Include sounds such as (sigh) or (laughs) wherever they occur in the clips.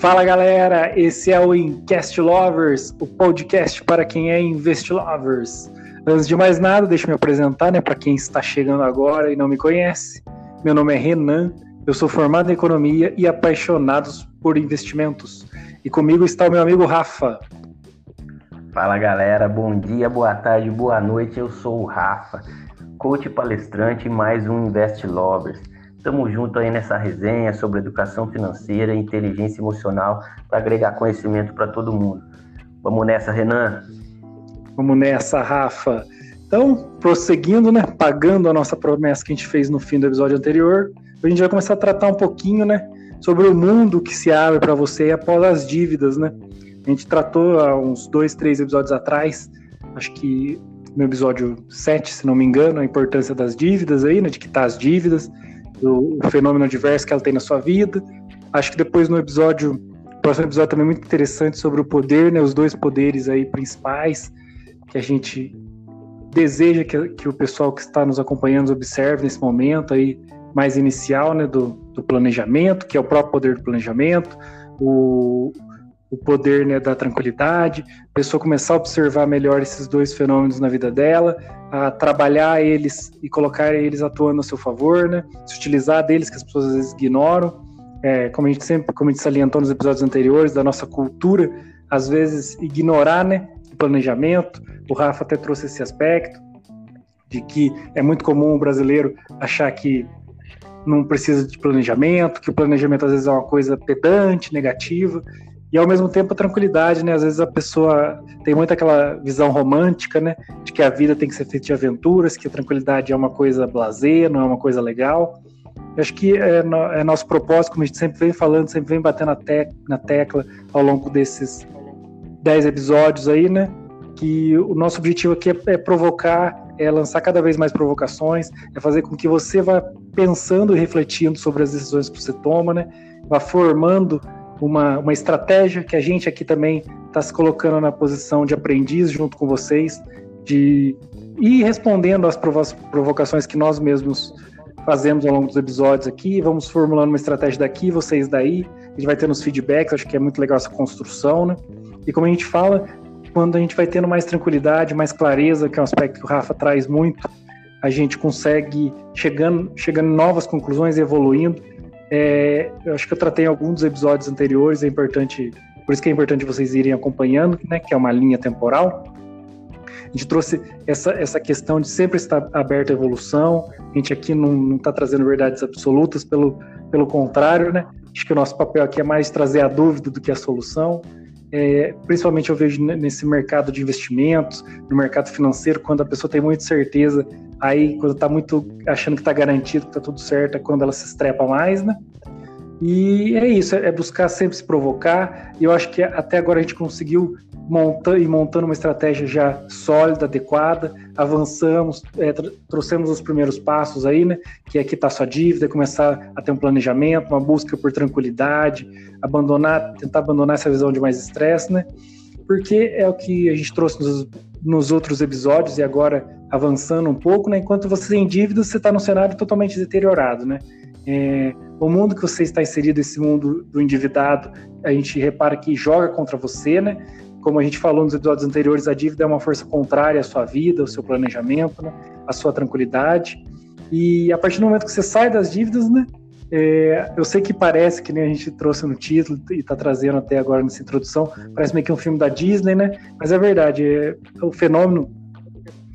Fala galera, esse é o Incast Lovers, o podcast para quem é Invest Lovers. Antes de mais nada, deixa eu me apresentar, né, para quem está chegando agora e não me conhece. Meu nome é Renan, eu sou formado em economia e apaixonado por investimentos. E comigo está o meu amigo Rafa. Fala galera, bom dia, boa tarde, boa noite. Eu sou o Rafa, coach palestrante e mais um Invest Lovers. Estamos juntos aí nessa resenha sobre educação financeira e inteligência emocional para agregar conhecimento para todo mundo. Vamos nessa, Renan? Vamos nessa, Rafa. Então, prosseguindo, né, pagando a nossa promessa que a gente fez no fim do episódio anterior, a gente vai começar a tratar um pouquinho, né, sobre o mundo que se abre para você após as dívidas, né? A gente tratou há uns dois, três episódios atrás, acho que no episódio 7, se não me engano, a importância das dívidas aí, né, de quitar as dívidas, o, o fenômeno adverso que ela tem na sua vida. Acho que depois no episódio, próximo episódio também é muito interessante sobre o poder, né, os dois poderes aí principais que a gente deseja que, que o pessoal que está nos acompanhando observe nesse momento aí mais inicial, né, do, do planejamento, que é o próprio poder do planejamento, o, o poder né, da tranquilidade, a pessoa começar a observar melhor esses dois fenômenos na vida dela, a trabalhar eles e colocar eles atuando a seu favor, né, se utilizar deles que as pessoas às vezes ignoram, é, como a gente sempre, como a gente salientou nos episódios anteriores, da nossa cultura, às vezes ignorar né, o planejamento, o Rafa até trouxe esse aspecto, de que é muito comum o brasileiro achar que não precisa de planejamento, que o planejamento às vezes é uma coisa pedante, negativa, e ao mesmo tempo a tranquilidade, né? Às vezes a pessoa tem muito aquela visão romântica, né? De que a vida tem que ser feita de aventuras, que a tranquilidade é uma coisa blazer, não é uma coisa legal. Eu acho que é, é, nosso propósito, como a gente sempre vem falando, sempre vem batendo na, te, na tecla ao longo desses dez episódios aí, né? Que o nosso objetivo aqui é, é provocar, é lançar cada vez mais provocações, é fazer com que você vá pensando e refletindo sobre as decisões que você toma, né? Vá formando uma, uma estratégia que a gente aqui também está se colocando na posição de aprendiz junto com vocês, de ir respondendo às provocações que nós mesmos fazemos ao longo dos episódios aqui, vamos formulando uma estratégia daqui, vocês daí, a gente vai tendo os feedbacks, acho que é muito legal essa construção, né? E como a gente fala, quando a gente vai tendo mais tranquilidade, mais clareza, que é um aspecto que o Rafa traz muito, a gente consegue chegando, chegando em novas conclusões, evoluindo, é, eu acho que eu tratei em alguns dos episódios anteriores, é importante, por isso que é importante vocês irem acompanhando, né, que é uma linha temporal. A gente trouxe essa, essa questão de sempre estar aberto à evolução, a gente aqui não está trazendo verdades absolutas, pelo, pelo contrário, né? Acho que o nosso papel aqui é mais trazer a dúvida do que a solução. É, principalmente eu vejo nesse mercado de investimentos, no mercado financeiro, quando a pessoa tem muita certeza Aí, quando tá muito achando que tá garantido, que tá tudo certo, é quando ela se estrepa mais, né? E é isso, é buscar sempre se provocar. E eu acho que até agora a gente conseguiu e montando uma estratégia já sólida, adequada. Avançamos, é, trouxemos os primeiros passos aí, né? Que é quitar sua dívida, começar a ter um planejamento, uma busca por tranquilidade, abandonar, tentar abandonar essa visão de mais estresse, né? Porque é o que a gente trouxe nos, nos outros episódios e agora avançando um pouco, né? Enquanto você tem dívidas, você está num cenário totalmente deteriorado, né? É, o mundo que você está inserido, esse mundo do endividado, a gente repara que joga contra você, né? Como a gente falou nos episódios anteriores, a dívida é uma força contrária à sua vida, ao seu planejamento, né? à sua tranquilidade. E a partir do momento que você sai das dívidas, né? É, eu sei que parece que nem a gente trouxe no título e está trazendo até agora nessa introdução, parece meio que um filme da Disney, né? Mas é verdade, é, o fenômeno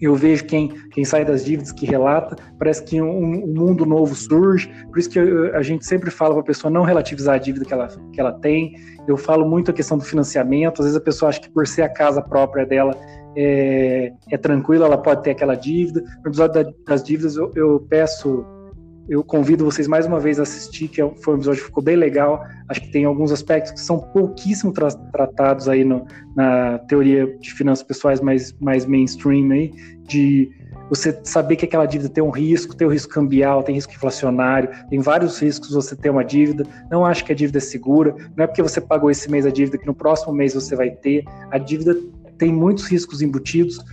eu vejo quem, quem sai das dívidas que relata, parece que um, um mundo novo surge, por isso que eu, a gente sempre fala para a pessoa não relativizar a dívida que ela, que ela tem. Eu falo muito a questão do financiamento, às vezes a pessoa acha que por ser a casa própria dela é, é tranquila, ela pode ter aquela dívida. No episódio da, das dívidas, eu, eu peço eu convido vocês mais uma vez a assistir, que é foi um episódio que ficou bem legal. Acho que tem alguns aspectos que são pouquíssimo tra tratados aí no, na teoria de finanças pessoais mais, mais mainstream aí, de você saber que aquela dívida tem um risco, tem o um risco cambial, tem risco inflacionário, tem vários riscos você ter uma dívida. Não acho que a dívida é segura, não é porque você pagou esse mês a dívida que no próximo mês você vai ter. A dívida tem muitos riscos embutidos,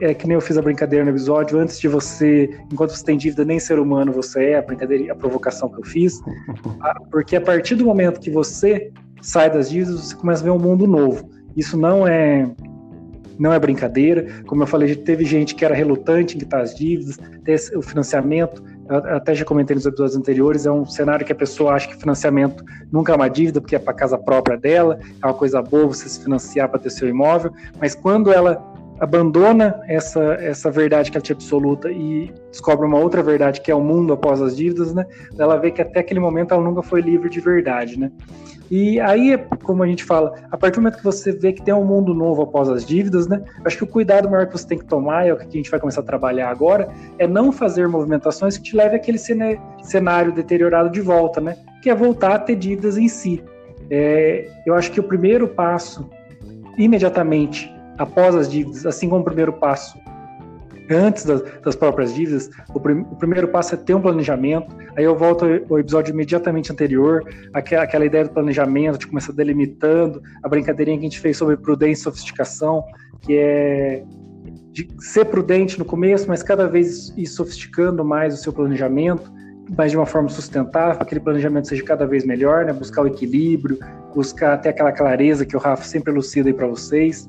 é que nem eu fiz a brincadeira no episódio, antes de você, enquanto você tem dívida, nem ser humano você é, a brincadeira, a provocação que eu fiz, (laughs) porque a partir do momento que você sai das dívidas, você começa a ver um mundo novo. Isso não é não é brincadeira. Como eu falei, teve gente que era relutante em quitar as dívidas, o financiamento. Até já comentei nos episódios anteriores, é um cenário que a pessoa acha que financiamento nunca é uma dívida, porque é para casa própria dela, é uma coisa boa você se financiar para ter seu imóvel, mas quando ela abandona essa, essa verdade que ela tinha absoluta e descobre uma outra verdade que é o mundo após as dívidas, né? Ela vê que até aquele momento ela nunca foi livre de verdade, né? E aí, como a gente fala, a partir do momento que você vê que tem um mundo novo após as dívidas, né? Acho que o cuidado maior que você tem que tomar, é o que a gente vai começar a trabalhar agora, é não fazer movimentações que te leve àquele cenário deteriorado de volta, né? Que é voltar a ter dívidas em si. É, eu acho que o primeiro passo, imediatamente após as dívidas, assim como o primeiro passo antes das, das próprias dívidas, o, prim, o, primeiro passo é ter um planejamento. Aí eu volto ao episódio imediatamente anterior, aquela, aquela ideia do planejamento, de começar delimitando, a brincadeirinha que a gente fez sobre prudência e sofisticação, que é de ser prudente no começo, mas cada vez ir sofisticando mais o seu planejamento, mas de uma forma sustentável, aquele planejamento seja cada vez melhor, né? buscar o equilíbrio, buscar ter aquela clareza que o Rafa sempre elucida aí para vocês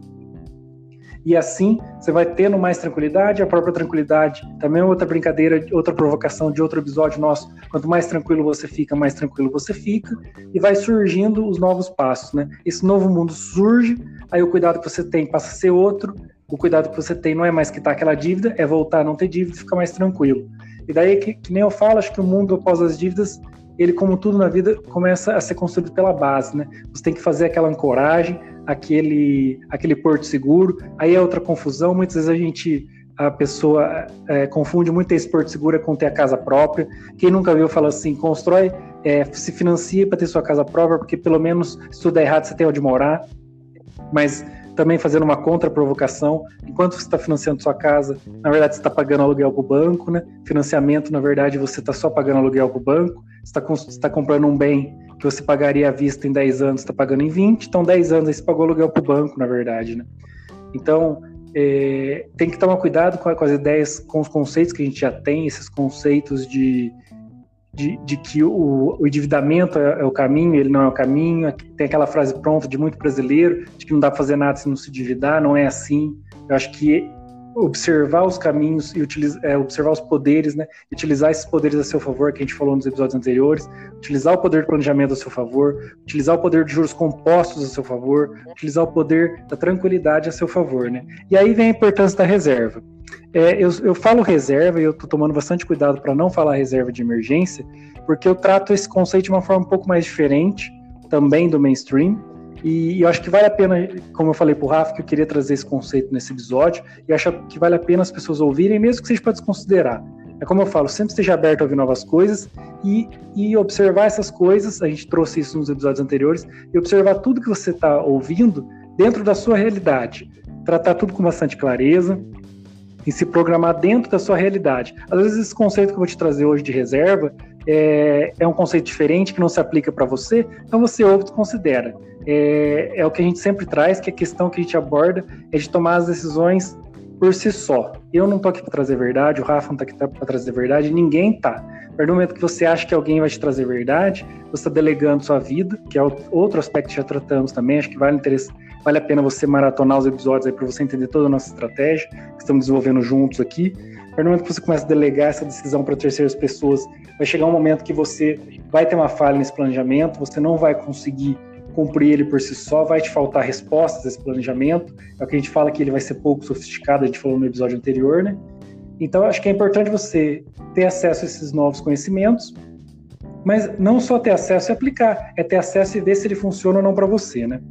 e assim você vai tendo mais tranquilidade, a própria tranquilidade também é outra brincadeira, outra provocação de outro episódio nosso. Quanto mais tranquilo você fica, mais tranquilo você fica, e vai surgindo os novos passos, né? Esse novo mundo surge, aí o cuidado que você tem passa a ser outro, o cuidado que você tem não é mais quitar aquela dívida, é voltar a não ter dívida e ficar mais tranquilo. E daí, que, que nem eu falo, acho que o mundo após as dívidas ele, como tudo na vida, começa a ser construído pela base, né? Você tem que fazer aquela ancoragem, aquele, aquele porto seguro. Aí é outra confusão. Muitas vezes a gente a pessoa é, confunde muito esse porto seguro com ter a casa própria. Quem nunca viu fala assim, constrói, é, se financia para ter sua casa própria, porque pelo menos se tudo der errado você tem onde morar. Mas também fazendo uma contra-provocação, enquanto você está financiando sua casa, na verdade você está pagando aluguel para o banco, né? Financiamento, na verdade, você está só pagando aluguel para o banco, você está tá comprando um bem que você pagaria à vista em 10 anos, está pagando em 20, então 10 anos aí você pagou aluguel para o banco, na verdade, né? Então, é, tem que tomar cuidado com, com, as ideias, com os conceitos que a gente já tem, esses conceitos de, de, de que o, o endividamento é, é, o caminho, ele não é o caminho. Tem aquela frase pronta de muito brasileiro, de que não dá para fazer nada se não se endividar, não é assim. Eu acho que observar os caminhos e utilizar, é, observar os poderes, né? Utilizar esses poderes a seu favor, que a gente falou nos episódios anteriores, utilizar o poder de planejamento a seu favor, utilizar o poder de juros compostos a seu favor, utilizar o poder da tranquilidade a seu favor, né? E aí vem a importância da reserva. É, eu, eu falo reserva e eu estou tomando bastante cuidado para não falar reserva de emergência, porque eu trato esse conceito de uma forma um pouco mais diferente, também do mainstream, e eu acho que vale a pena, como eu falei para o Rafa, que eu queria trazer esse conceito nesse episódio, e acho que vale a pena as pessoas ouvirem, mesmo que seja para desconsiderar. É como eu falo, sempre esteja aberto a ouvir novas coisas e, e observar essas coisas, a gente trouxe isso nos episódios anteriores, e observar tudo que você está ouvindo dentro da sua realidade. Tratar tudo com bastante clareza, e se programar dentro da sua realidade. Às vezes esse conceito que eu vou te trazer hoje de reserva é, é um conceito diferente que não se aplica para você, então você ouve e considera é, é o que a gente sempre traz, que a questão que a gente aborda é de tomar as decisões por si só. Eu não tô aqui para trazer verdade, o Rafa não tá aqui para trazer verdade, ninguém tá. A partir do momento que você acha que alguém vai te trazer verdade, você está delegando sua vida, que é outro aspecto que já tratamos também, acho que vale, interesse, vale a pena você maratonar os episódios aí para você entender toda a nossa estratégia que estamos desenvolvendo juntos aqui. Partir do momento que você começa a delegar essa decisão para terceiras pessoas, vai chegar um momento que você vai ter uma falha nesse planejamento, você não vai conseguir cumprir ele por si só, vai te faltar respostas a esse planejamento. É o que a gente fala que ele vai ser pouco sofisticado, a gente falou no episódio anterior, né? Então, acho que é importante você ter acesso a esses novos conhecimentos, mas não só ter acesso e aplicar, é ter acesso e ver se ele funciona ou não para você, né?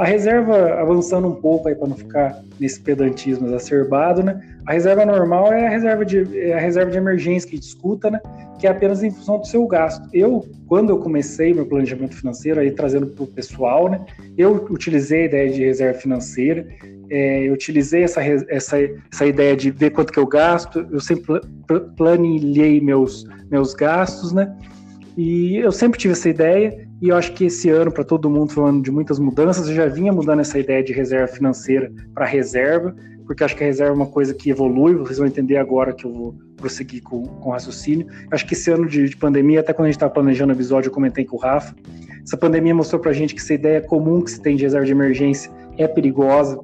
A reserva, avançando um pouco aí para não ficar nesse pedantismo exacerbado, né? A reserva normal é a reserva de, é a reserva de emergência que a gente escuta, né? Que é apenas em função do seu gasto. Eu, quando eu comecei meu planejamento financeiro, aí trazendo para o pessoal, né? Eu utilizei a ideia de reserva financeira, é, eu utilizei essa, essa, essa ideia de ver quanto que eu gasto, eu sempre planilhei meus, meus gastos, né? E eu sempre tive essa ideia e eu acho que esse ano, para todo mundo, foi um ano de muitas mudanças. Eu já vinha mudando essa ideia de reserva financeira para reserva, porque acho que a reserva é uma coisa que evolui. Vocês vão entender agora que eu vou prosseguir com, com raciocínio. Acho que esse ano de, de pandemia, até quando a gente estava planejando o episódio, eu comentei com o Rafa, Essa pandemia mostrou para a gente que essa ideia comum que se tem de reserva de emergência é perigosa.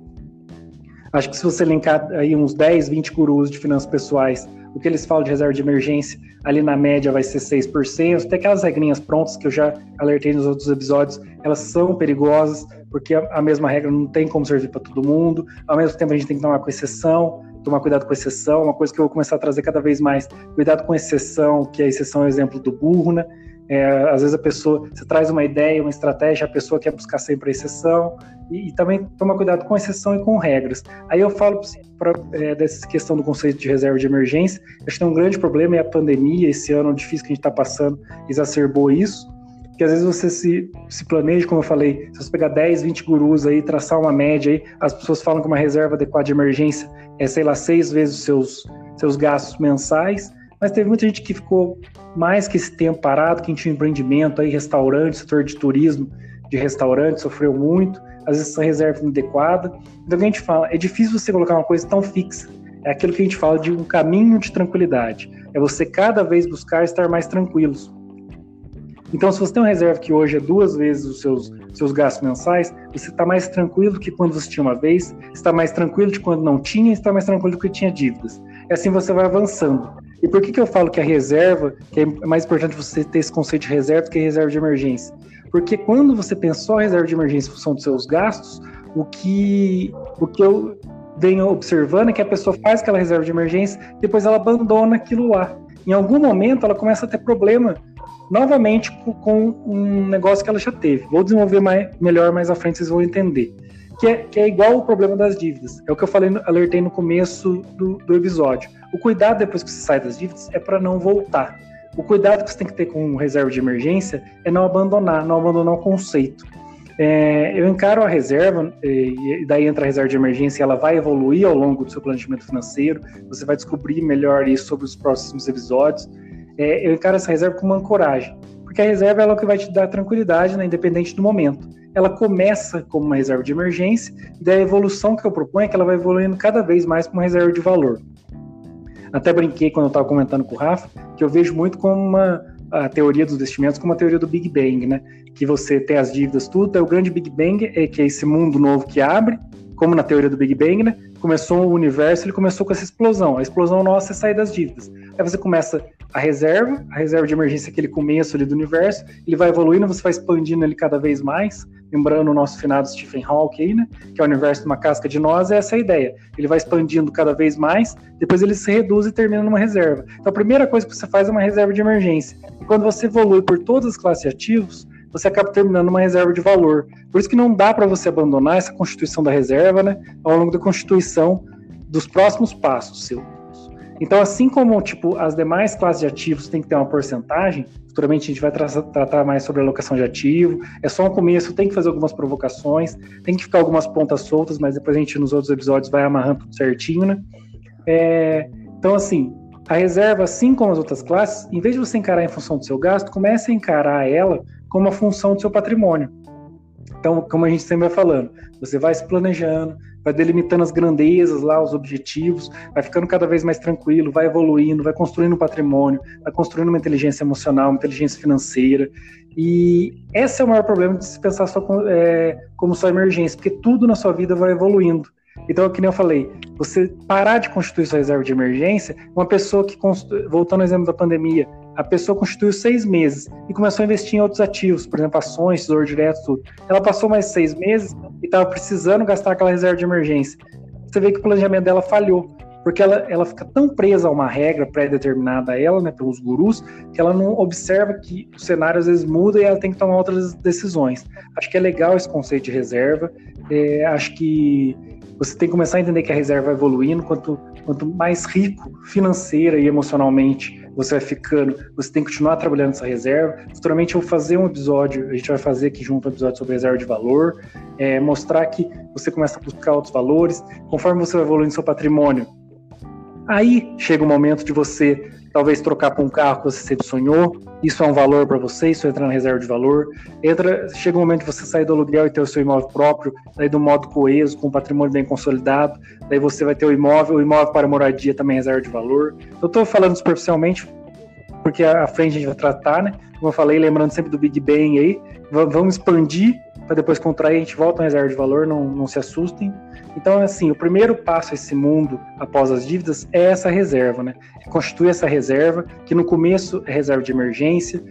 Acho que se você linkar aí uns 10, 20 gurus de finanças pessoais, o que eles falam de reserva de emergência, ali na média vai ser 6%. Tem aquelas regrinhas prontas que eu já alertei nos outros episódios, elas são perigosas, porque a, mesma regra não tem como servir para todo mundo. Ao mesmo tempo, a gente tem que tomar com exceção, tomar cuidado com exceção, uma coisa que eu vou começar a trazer cada vez mais, cuidado com exceção, que a exceção é o exemplo do burro, né? É, às vezes a pessoa, você traz uma ideia, uma estratégia, a pessoa quer buscar sempre a exceção, e, e também toma cuidado com exceção e com regras. Aí eu falo para é, dessa questão do conceito de reserva de emergência, acho que tem um grande problema, é a pandemia, esse ano difícil que a gente está passando, exacerbou isso, que às vezes você se, se planeja, como eu falei, se você pegar 10, 20 gurus aí, traçar uma média aí, as pessoas falam que uma reserva adequada de emergência é, sei lá, seis vezes os seus, seus gastos mensais, mas teve muita gente que ficou mais que esse tempo parado, quem tinha empreendimento aí, restaurante, setor de turismo, de restaurante, sofreu muito, às vezes essa reserva inadequada. Então, a gente fala, é difícil você colocar uma coisa tão fixa. É aquilo que a gente fala de um caminho de tranquilidade. É você cada vez buscar estar mais tranquilos. Então, se você tem uma reserva que hoje é duas vezes os seus, seus gastos mensais, você está mais tranquilo do que quando você tinha uma vez, está mais tranquilo de quando não tinha, está mais tranquilo do que tinha dívidas. E assim você vai avançando. E por que, que eu falo que a reserva, que é mais importante você ter esse conceito de reserva do que reserva de emergência? Porque quando você pensou a reserva de emergência em função dos seus gastos, o que, o que eu venho observando é que a pessoa faz aquela reserva de emergência, depois ela abandona aquilo lá. Em algum momento ela começa a ter problema novamente com um negócio que ela já teve. Vou desenvolver mais, melhor mais à frente, vocês vão entender que é, que é igual o problema das dívidas. É o que eu falei, alertei no começo do, do episódio. O cuidado depois que você sai das dívidas é para não voltar. O cuidado que você tem que ter com reserva de emergência é não abandonar, não abandonar o conceito. É, eu encaro a reserva, e daí entra a reserva de emergência, ela vai evoluir ao longo do seu planejamento financeiro, você vai descobrir melhor isso sobre os próximos episódios. É, eu encaro essa reserva como uma ancoragem, porque a reserva é o que vai te dar tranquilidade, né, independente do momento ela começa como uma reserva de emergência, e da evolução que eu proponho é que ela vai evoluindo cada vez mais para uma reserva de valor. Até brinquei quando eu estava comentando com o Rafa, que eu vejo muito como uma a teoria dos investimentos como a teoria do Big Bang, né? Que você tem as dívidas, tudo, é o grande Big Bang, é que é esse mundo novo que abre, como na teoria do Big Bang, né? Começou o universo, ele começou com essa explosão. A explosão nossa é sair das dívidas. Aí você começa a reserva, a reserva de emergência, aquele começo ali do universo, ele vai evoluindo, você vai expandindo ele cada vez mais, lembrando o nosso finado Stephen Hawking né, que é o universo de uma casca de nós, é essa a ideia. Ele vai expandindo cada vez mais, depois ele se reduz e termina numa reserva. Então a primeira coisa que você faz é uma reserva de emergência. E quando você evolui por todas as classes de ativos, você acaba terminando uma reserva de valor. Por isso que não dá para você abandonar essa constituição da reserva, né, ao longo da constituição dos próximos passos seu. Então, assim como tipo as demais classes de ativos têm que ter uma porcentagem, futuramente a gente vai tra tratar mais sobre alocação de ativo. É só um começo, tem que fazer algumas provocações, tem que ficar algumas pontas soltas, mas depois a gente nos outros episódios vai amarrando tudo certinho, né? É, então, assim, a reserva, assim como as outras classes, em vez de você encarar em função do seu gasto, comece a encarar ela como uma função do seu patrimônio. Então, como a gente sempre vai falando, você vai se planejando, vai delimitando as grandezas lá, os objetivos, vai ficando cada vez mais tranquilo, vai evoluindo, vai construindo um patrimônio, vai construindo uma inteligência emocional, uma inteligência financeira. E esse é o maior problema de se pensar só com, é, como só emergência, porque tudo na sua vida vai evoluindo. Então, que nem eu falei, você parar de constituir sua reserva de emergência, uma pessoa que, voltando ao exemplo da pandemia, a pessoa constituiu seis meses e começou a investir em outros ativos, por exemplo, ações, tesouro direto, tudo. Ela passou mais seis meses e estava precisando gastar aquela reserva de emergência. Você vê que o planejamento dela falhou, porque ela, ela fica tão presa a uma regra pré-determinada a ela, né, pelos gurus, que ela não observa que o cenário às vezes muda e ela tem que tomar outras decisões. Acho que é legal esse conceito de reserva. É, acho que você tem que começar a entender que a reserva vai evoluindo, quanto, quanto mais rico financeira e emocionalmente você vai ficando, você tem que continuar trabalhando essa reserva. Futuramente eu vou fazer um episódio, a gente vai fazer aqui junto um episódio sobre reserva de valor, é, mostrar que você começa a buscar outros valores, conforme você vai evoluindo seu patrimônio. Aí chega o momento de você talvez trocar para um carro que você sempre sonhou, isso é um valor para você, isso entra na reserva de valor. Entra, chega o momento de você sair do aluguel e ter o seu imóvel próprio, daí do modo coeso, com o patrimônio bem consolidado, daí você vai ter o imóvel, o imóvel para moradia também é reserva de valor. Eu estou falando superficialmente porque à frente a gente vai tratar, né? Como eu falei, lembrando sempre do Big Bang aí, vamos expandir para depois contrair, a gente volta a reserva de valor, não, não se assustem. Então, assim, o primeiro passo a esse mundo após as dívidas é essa reserva, né? É constituir essa reserva, que no começo é reserva de emergência,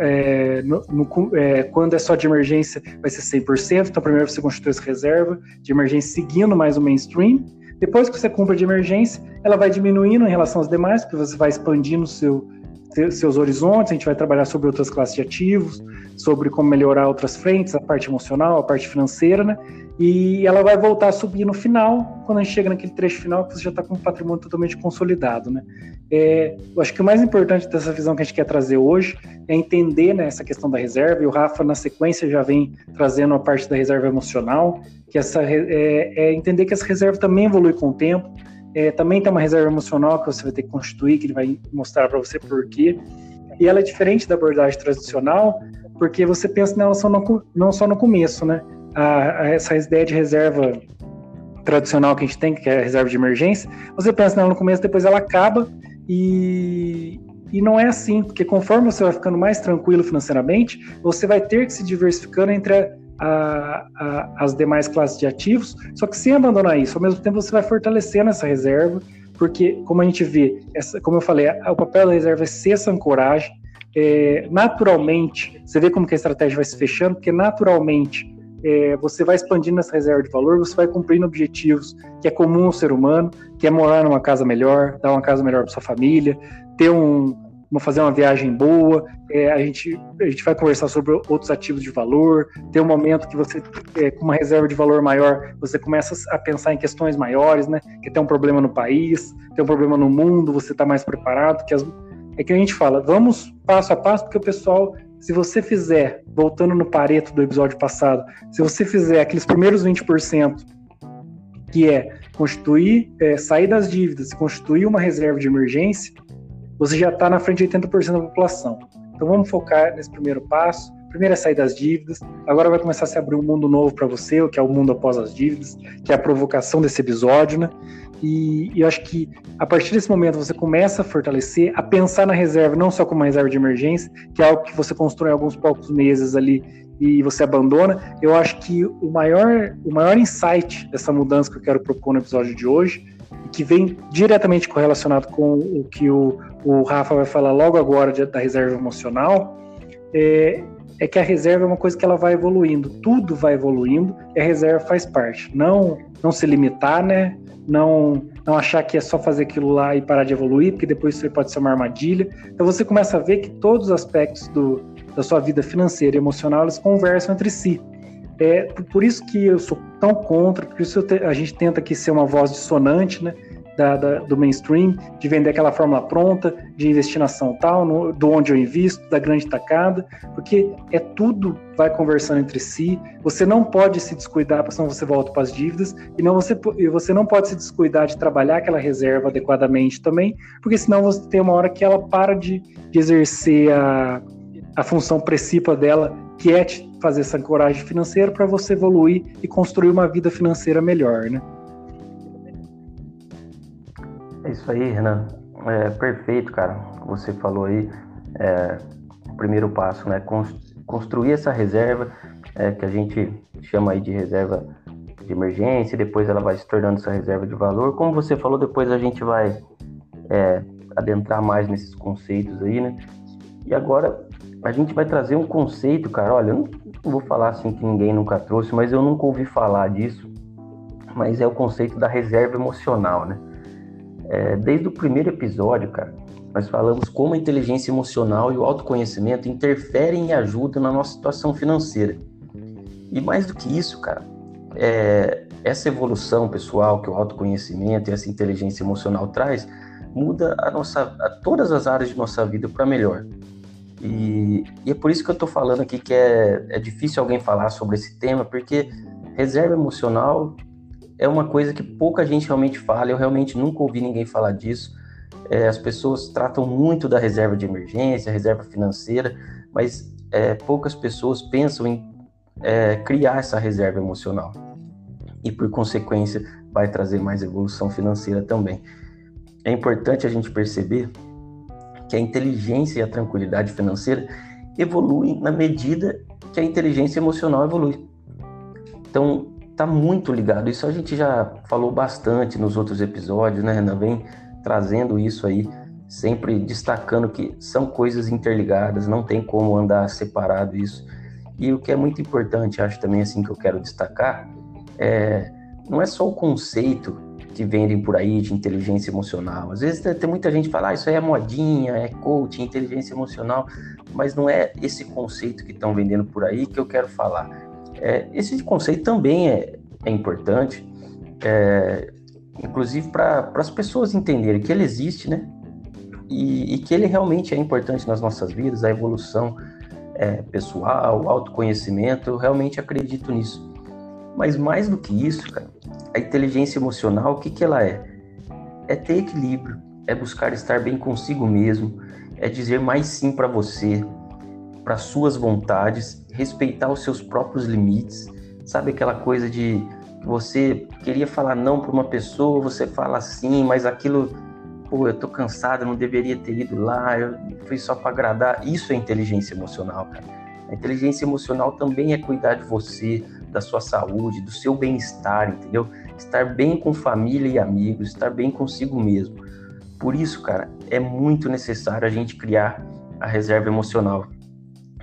é, no, no, é, quando é só de emergência vai ser 100%, então primeiro você constitui essa reserva de emergência seguindo mais o mainstream, depois que você compra de emergência, ela vai diminuindo em relação às demais, porque você vai expandindo seu, seus horizontes, a gente vai trabalhar sobre outras classes de ativos, sobre como melhorar outras frentes, a parte emocional, a parte financeira, né? E ela vai voltar a subir no final, quando a gente chega naquele trecho final que você já está com o patrimônio totalmente consolidado, né? É, eu acho que o mais importante dessa visão que a gente quer trazer hoje é entender né, essa questão da reserva, e o Rafa, na sequência, já vem trazendo a parte da reserva emocional, que essa, é, é entender que essa reserva também evolui com o tempo, é, também tem uma reserva emocional que você vai ter que constituir, que ele vai mostrar para você por quê. E ela é diferente da abordagem tradicional, porque você pensa nela só no, não só no começo, né? A, a, essa ideia de reserva tradicional que a gente tem, que é a reserva de emergência, você pensa nela no começo, depois ela acaba e, e não é assim, porque conforme você vai ficando mais tranquilo financeiramente, você vai ter que se diversificando entre a, a, as demais classes de ativos, só que sem abandonar isso. Ao mesmo tempo, você vai fortalecendo essa reserva, porque, como a gente vê, essa, como eu falei, o papel da reserva é ser essa ancoragem. É, naturalmente, você vê como que a estratégia vai se fechando, porque naturalmente é, você vai expandindo essa reserva de valor, você vai cumprindo objetivos que é comum ao ser humano, que é morar numa casa melhor, dar uma casa melhor para sua família, ter um, uma, fazer uma viagem boa, é, a, gente, a gente vai conversar sobre outros ativos de valor, ter um momento que você, é, com uma reserva de valor maior, você começa a pensar em questões maiores, né? Que tem um problema no país, tem um problema no mundo, você está mais preparado, que as, é que a gente fala, vamos passo a passo, porque o pessoal, se você fizer, voltando no pareto do episódio passado, se você fizer aqueles primeiros 20%, que é constituir, é, sair das dívidas, constituir uma reserva de emergência, você já está na frente de 80% da população. Então vamos focar nesse primeiro passo. Primeiro é sair das dívidas. Agora vai começar a se abrir um mundo novo para você, o que é o mundo após as dívidas, que é a provocação desse episódio, né? E, e, eu acho que a partir desse momento você começa a fortalecer, a pensar na reserva não só como uma reserva de emergência, que é algo que você constrói alguns poucos meses ali e você abandona. Eu acho que o maior, o maior insight dessa mudança que eu quero propor no episódio de hoje que vem diretamente correlacionado com o que o, o Rafa vai falar logo agora de, da reserva emocional, é, é que a reserva é uma coisa que ela vai evoluindo, tudo vai evoluindo e a reserva faz parte. Não, não se limitar, né? Não, não achar que é só fazer aquilo lá e parar de evoluir, porque depois isso pode ser uma armadilha. Então você começa a ver que todos os aspectos do, da sua vida financeira e emocional eles conversam entre si. É por isso que eu sou tão contra, por isso te, a gente tenta aqui ser uma voz dissonante, né? Da, da, do mainstream, de vender aquela fórmula pronta, de investir na ação tal, no, do onde eu invisto, da grande tacada, porque é tudo vai conversando entre si. Você não pode se descuidar, senão você volta para as dívidas, e não você, você não pode se descuidar de trabalhar aquela reserva adequadamente também, porque senão você tem uma hora que ela para de, de exercer a, a função principal dela, que é te fazer essa coragem financeira para você evoluir e construir uma vida financeira melhor, né? É isso aí, Renan. É perfeito, cara. Você falou aí, é, o primeiro passo, né? Construir essa reserva, é, que a gente chama aí de reserva de emergência, depois ela vai se tornando essa reserva de valor. Como você falou, depois a gente vai é, adentrar mais nesses conceitos aí, né? E agora a gente vai trazer um conceito, cara. Olha, eu não, vou falar assim que ninguém nunca trouxe, mas eu nunca ouvi falar disso. Mas é o conceito da reserva emocional, né? É, desde o primeiro episódio, cara, nós falamos como a inteligência emocional e o autoconhecimento interferem e ajudam na nossa situação financeira. E mais do que isso, cara, é, essa evolução pessoal que o autoconhecimento e essa inteligência emocional traz muda a nossa, a todas as áreas de nossa vida para melhor. E, e, é por isso que eu estou falando aqui que é, é difícil alguém falar sobre esse tema, porque reserva emocional é uma coisa que pouca gente realmente fala, eu realmente nunca ouvi ninguém falar disso. É, as pessoas tratam muito da reserva de emergência, reserva financeira, mas é, poucas pessoas pensam em é, criar essa reserva emocional. E por consequência, vai trazer mais evolução financeira também. É importante a gente perceber que a inteligência e a tranquilidade financeira evoluem na medida que a inteligência emocional evolui. Então, tá muito ligado. Isso a gente já falou bastante nos outros episódios, né, Renan? Vem trazendo isso aí, sempre destacando que são coisas interligadas, não tem como andar separado isso. E o que é muito importante, acho também assim que eu quero destacar, é, não é só o conceito que vendem por aí de inteligência emocional. Às vezes tem muita gente que fala, ah, isso aí é modinha, é coaching, inteligência emocional, mas não é esse conceito que estão vendendo por aí que eu quero falar. É, esse conceito também é, é importante, é, inclusive para as pessoas entenderem que ele existe, né? E, e, que ele realmente é importante nas nossas vidas, a evolução é, pessoal, o autoconhecimento, eu realmente acredito nisso. Mas mais do que isso, cara, a inteligência emocional, o que, que ela é? É ter equilíbrio, é buscar estar bem consigo mesmo, é dizer mais sim para você, para suas vontades, respeitar os seus próprios limites. Sabe aquela coisa de você queria falar não para uma pessoa, você fala sim, mas aquilo, pô, eu tô cansado, não deveria ter ido lá, eu fui só para agradar. Isso é inteligência emocional, cara. A inteligência emocional também é cuidar de você, da sua saúde, do seu bem-estar, entendeu? Estar bem com família e amigos, estar bem consigo mesmo. Por isso, cara, é muito necessário a gente criar a reserva emocional,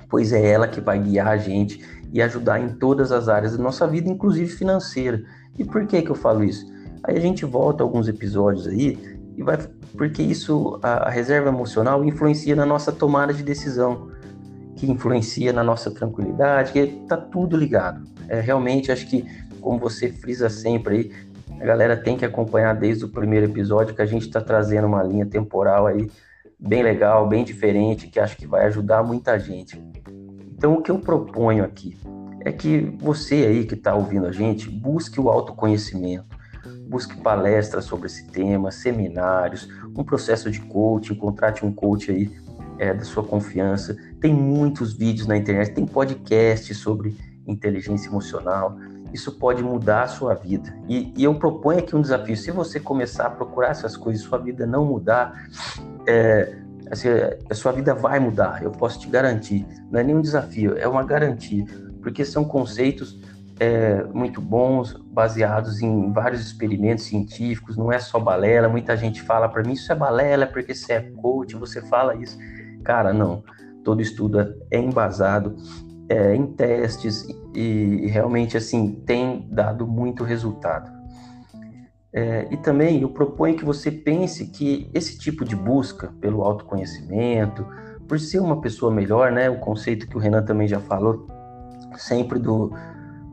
pois é ela que vai guiar a gente e ajudar em todas as áreas da nossa vida, inclusive financeira. E por que que eu falo isso? Aí a gente volta alguns episódios aí e vai porque isso a, a reserva emocional influencia na nossa tomada de decisão que influencia na nossa tranquilidade, que tá tudo ligado. É, realmente, acho que, como você frisa sempre aí, a galera tem que acompanhar desde o primeiro episódio que a gente está trazendo uma linha temporal aí bem legal, bem diferente, que acho que vai ajudar muita gente. Então, o que eu proponho aqui é que você aí que está ouvindo a gente busque o autoconhecimento, busque palestras sobre esse tema, seminários, um processo de coaching, contrate um coach aí é, da sua confiança. Tem muitos vídeos na internet, tem podcasts sobre inteligência emocional. Isso pode mudar a sua vida. E, e eu proponho aqui um desafio: se você começar a procurar essas coisas, sua vida não mudar, é, assim, a sua vida vai mudar. Eu posso te garantir. Não é nenhum desafio, é uma garantia, porque são conceitos é, muito bons, baseados em vários experimentos científicos, não é só balela. Muita gente fala para mim, isso é balela porque você é coach, você fala isso. Cara, não. Todo estudo é embasado é, em testes e, e, realmente assim tem dado muito resultado. É, e também eu proponho que você pense que esse tipo de busca pelo autoconhecimento, por ser uma pessoa melhor, né, o conceito que o Renan também já falou, sempre do,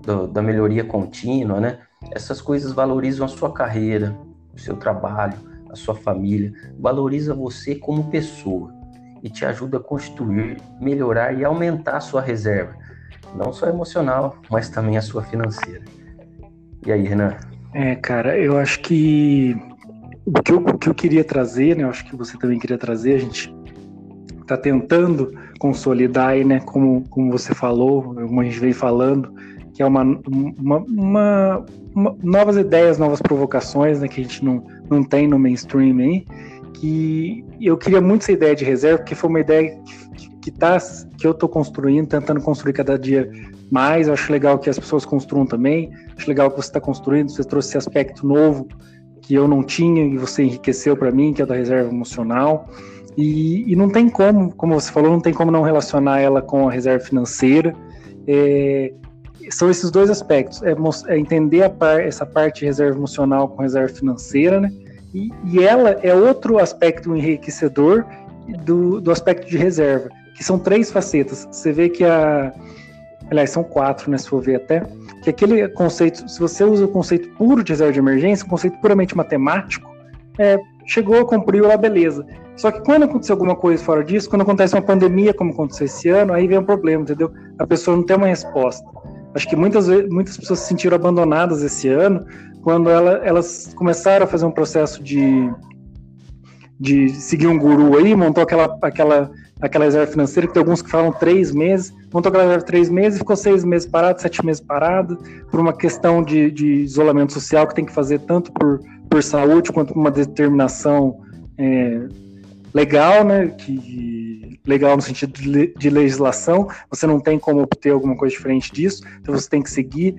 do da melhoria contínua, né, essas coisas valorizam a sua carreira, o seu trabalho, a sua família, valoriza você como pessoa e te ajuda a construir, melhorar e aumentar a sua reserva, não só emocional, mas também a sua financeira. E aí, Renan? É, cara, eu acho que o que eu, o que eu queria trazer, né, eu acho que você também queria trazer, a gente está tentando consolidar aí, né, como, como você falou, como a gente veio falando, que é uma, uma, uma, uma novas ideias, novas provocações, né, que a gente não, não tem no mainstream aí, que eu queria muito essa ideia de reserva, porque foi uma ideia que, que, tá, que eu estou construindo, tentando construir cada dia mais. Eu acho legal que as pessoas construam também. Acho legal que você está construindo, você trouxe esse aspecto novo que eu não tinha e você enriqueceu para mim, que é da reserva emocional. E, e, não tem como, como você falou, não tem como não relacionar ela com a reserva financeira. É, são esses dois aspectos: é, é entender par, essa parte de reserva emocional com reserva financeira, né? E, e ela é outro aspecto enriquecedor do, do aspecto de reserva, que são três facetas. Você vê que a. Aliás, são quatro, né? Se for ver até. Que aquele conceito, se você usa o conceito puro de reserva de emergência, um conceito puramente matemático, é, chegou, cumpriu lá, beleza. Só que quando acontecer alguma coisa fora disso, quando acontece uma pandemia, como aconteceu esse ano, aí vem um problema, entendeu? A pessoa não tem uma resposta. Acho que muitas, muitas pessoas se sentiram abandonadas esse ano quando ela, elas começaram a fazer um processo de, de seguir um guru aí, montou aquela, aquela, aquela reserva financeira, que tem alguns que falam três meses, montou aquela reserva três meses, ficou seis meses parado, sete meses parado, por uma questão de, de isolamento social que tem que fazer tanto por, por saúde quanto por uma determinação é, legal, né? Que legal no sentido de, legislação. Você não tem como obter alguma coisa diferente disso. Então você tem que seguir.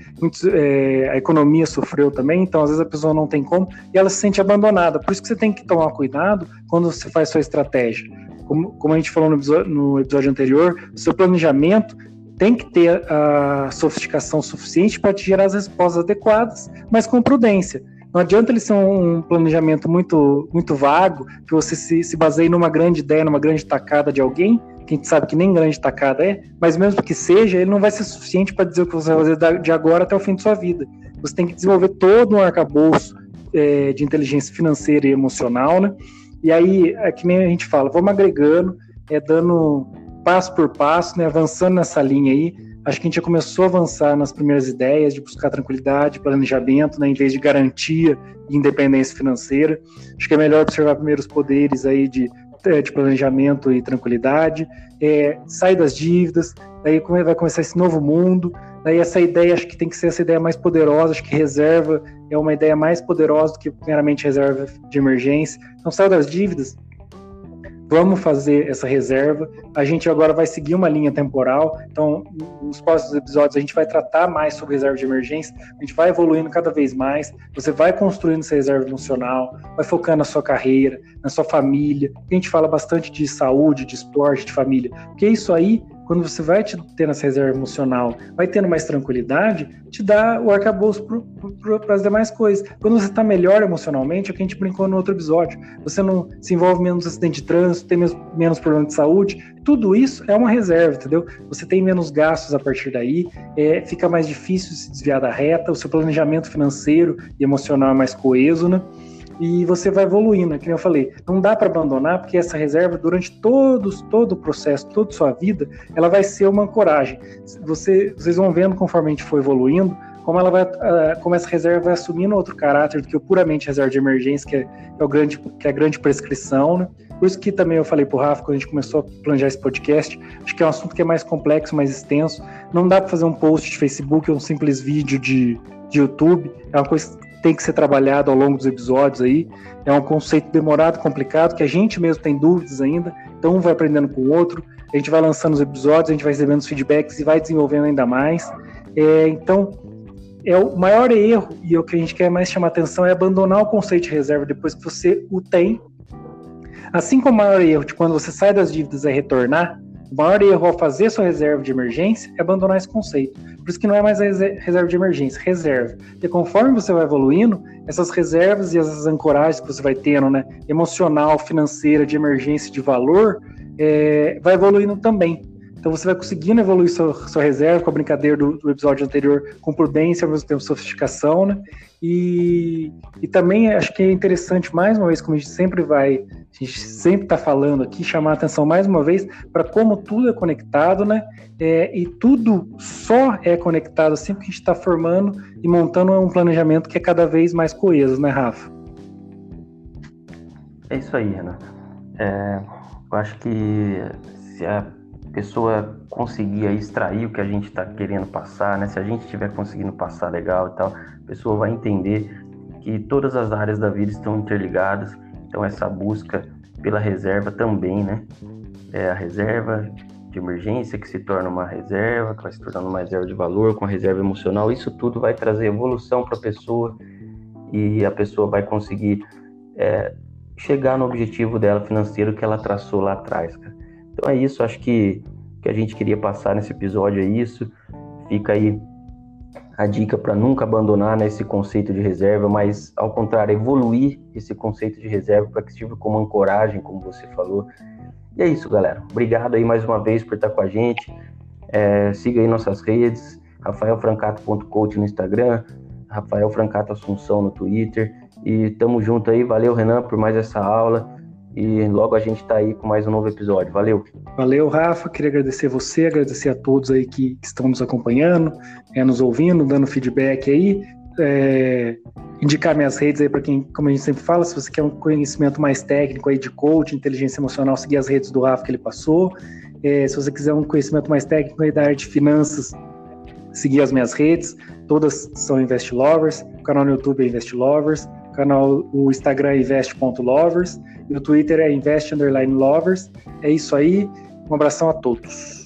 É, a economia sofreu também. Então às vezes a pessoa não tem como e ela se sente abandonada. Por isso que você tem que tomar cuidado quando você faz sua estratégia. Como, como a gente falou no episódio, no episódio anterior, seu planejamento tem que ter a sofisticação suficiente para te gerar as respostas adequadas, mas com prudência. Não adianta ele ser um planejamento muito, muito vago, que você se, se baseie numa grande ideia, numa grande tacada de alguém, que a gente sabe que nem grande tacada é, mas mesmo que seja, ele não vai ser suficiente para dizer o que você vai fazer de agora até o fim de sua vida. Você tem que desenvolver todo um arcabouço é, de inteligência financeira e emocional, né? E aí, é que nem a gente fala, vamos agregando, é dando passo por passo, né, avançando nessa linha aí. Acho que a gente já começou a avançar nas primeiras ideias de buscar tranquilidade, planejamento, né, em vez de garantia e independência financeira. Acho que é melhor observar primeiro os poderes aí de, é, de planejamento e tranquilidade, é, sair das dívidas, daí vai começar esse novo mundo. Daí essa ideia, acho que tem que ser essa ideia mais poderosa, acho que reserva é uma ideia mais poderosa do que meramente reserva de emergência. Então, sair das dívidas, Vamos fazer essa reserva. A gente agora vai seguir uma linha temporal. Então, nos próximos episódios, a gente vai tratar mais sobre reserva de emergência. A gente vai evoluindo cada vez mais. Você vai construindo essa reserva emocional, vai focando na sua carreira, na sua família. A gente fala bastante de saúde, de esporte, de família. Porque isso aí quando você vai te tendo essa reserva emocional, vai tendo mais tranquilidade, te dá o arcabouço para as demais coisas. Quando você está melhor emocionalmente, é o que a gente brincou no outro episódio, você não se envolve menos acidente de trânsito, tem menos, menos problema de saúde, tudo isso é uma reserva, entendeu? Você tem menos gastos a partir daí, é, fica mais difícil se desviar da reta, o seu planejamento financeiro e emocional é mais coeso, né? E você vai evoluindo, né? que eu falei, não dá para abandonar, porque essa reserva, durante todos, todo o processo, toda a sua vida, ela vai ser uma ancoragem. Você, vocês vão vendo conforme a gente for evoluindo, como ela vai, uh, como essa reserva vai assumindo outro caráter do que o puramente reserva de emergência, que é, é, o grande, que é a grande prescrição, né? Por isso que também eu falei pro Rafa quando a gente começou a planejar esse podcast, acho que é um assunto que é mais complexo, mais extenso. Não dá para fazer um post de Facebook ou um simples vídeo de, de YouTube. É uma coisa tem que ser trabalhado ao longo dos episódios aí. É um conceito demorado, complicado, que a gente mesmo tem dúvidas ainda, então um vai aprendendo com o outro, a gente vai lançando os episódios, a gente vai recebendo os feedbacks e vai desenvolvendo ainda mais. É, então, é o maior erro, e o que a gente quer mais chamar atenção é abandonar o conceito de reserva depois que você o tem. Assim como o maior erro de quando você sai das dívidas é retornar, o maior erro ao fazer sua reserva de emergência é abandonar esse conceito. Por isso que não é mais reserva de emergência, reserva. E conforme você vai evoluindo, essas reservas e essas ancoragens que você vai tendo, né, emocional, financeira, de emergência, de valor, é, vai evoluindo também. Então você vai conseguindo evoluir sua, sua reserva com a brincadeira do, do, episódio anterior, com prudência, ao mesmo tempo sofisticação, né? E, e também acho que é interessante, mais uma vez, como a gente sempre vai, a gente sempre está falando aqui, chamar a atenção mais uma vez para como tudo é conectado, né? É, e tudo só é conectado sempre que a gente está formando e montando um planejamento que é cada vez mais coeso, né, Rafa? É isso aí, Renato. É, eu acho que se a pessoa conseguir extrair o que a gente está querendo passar, né? Se a gente estiver conseguindo passar legal e tal, a pessoa vai entender que todas as áreas da vida estão interligadas. Então essa busca pela reserva também, né? É a reserva de emergência que se torna uma reserva, que vai se tornando uma reserva de valor, com reserva emocional. Isso tudo vai trazer evolução para a pessoa e a pessoa vai conseguir é, chegar no objetivo dela financeiro que ela traçou lá atrás. Cara. Então é isso, acho que que a gente queria passar nesse episódio é isso. Fica aí a dica para nunca abandonar né, esse conceito de reserva, mas ao contrário, evoluir esse conceito de reserva para que sirva como ancoragem, como você falou. E é isso, galera. Obrigado aí mais uma vez por estar com a gente. É, siga aí nossas redes, rafaelfrancato.coach no Instagram, Rafael Francato Assunção no Twitter. E tamo junto aí. Valeu, Renan, por mais essa aula. E logo a gente está aí com mais um novo episódio. Valeu. Valeu, Rafa. Queria agradecer você, agradecer a todos aí que, estão nos acompanhando, é, nos ouvindo, dando feedback aí. É, indicar minhas redes aí para quem, como a gente sempre fala, se você quer um conhecimento mais técnico aí de coach, inteligência emocional, seguir as redes do Rafa que ele passou. É, se você quiser um conhecimento mais técnico aí da área de finanças, seguir as minhas redes. Todas são Invest Lovers. O canal no YouTube é Invest Lovers. O canal, o Instagram é invest.lovers Meu Twitter é invest_lovers. É isso aí. Um abração a todos.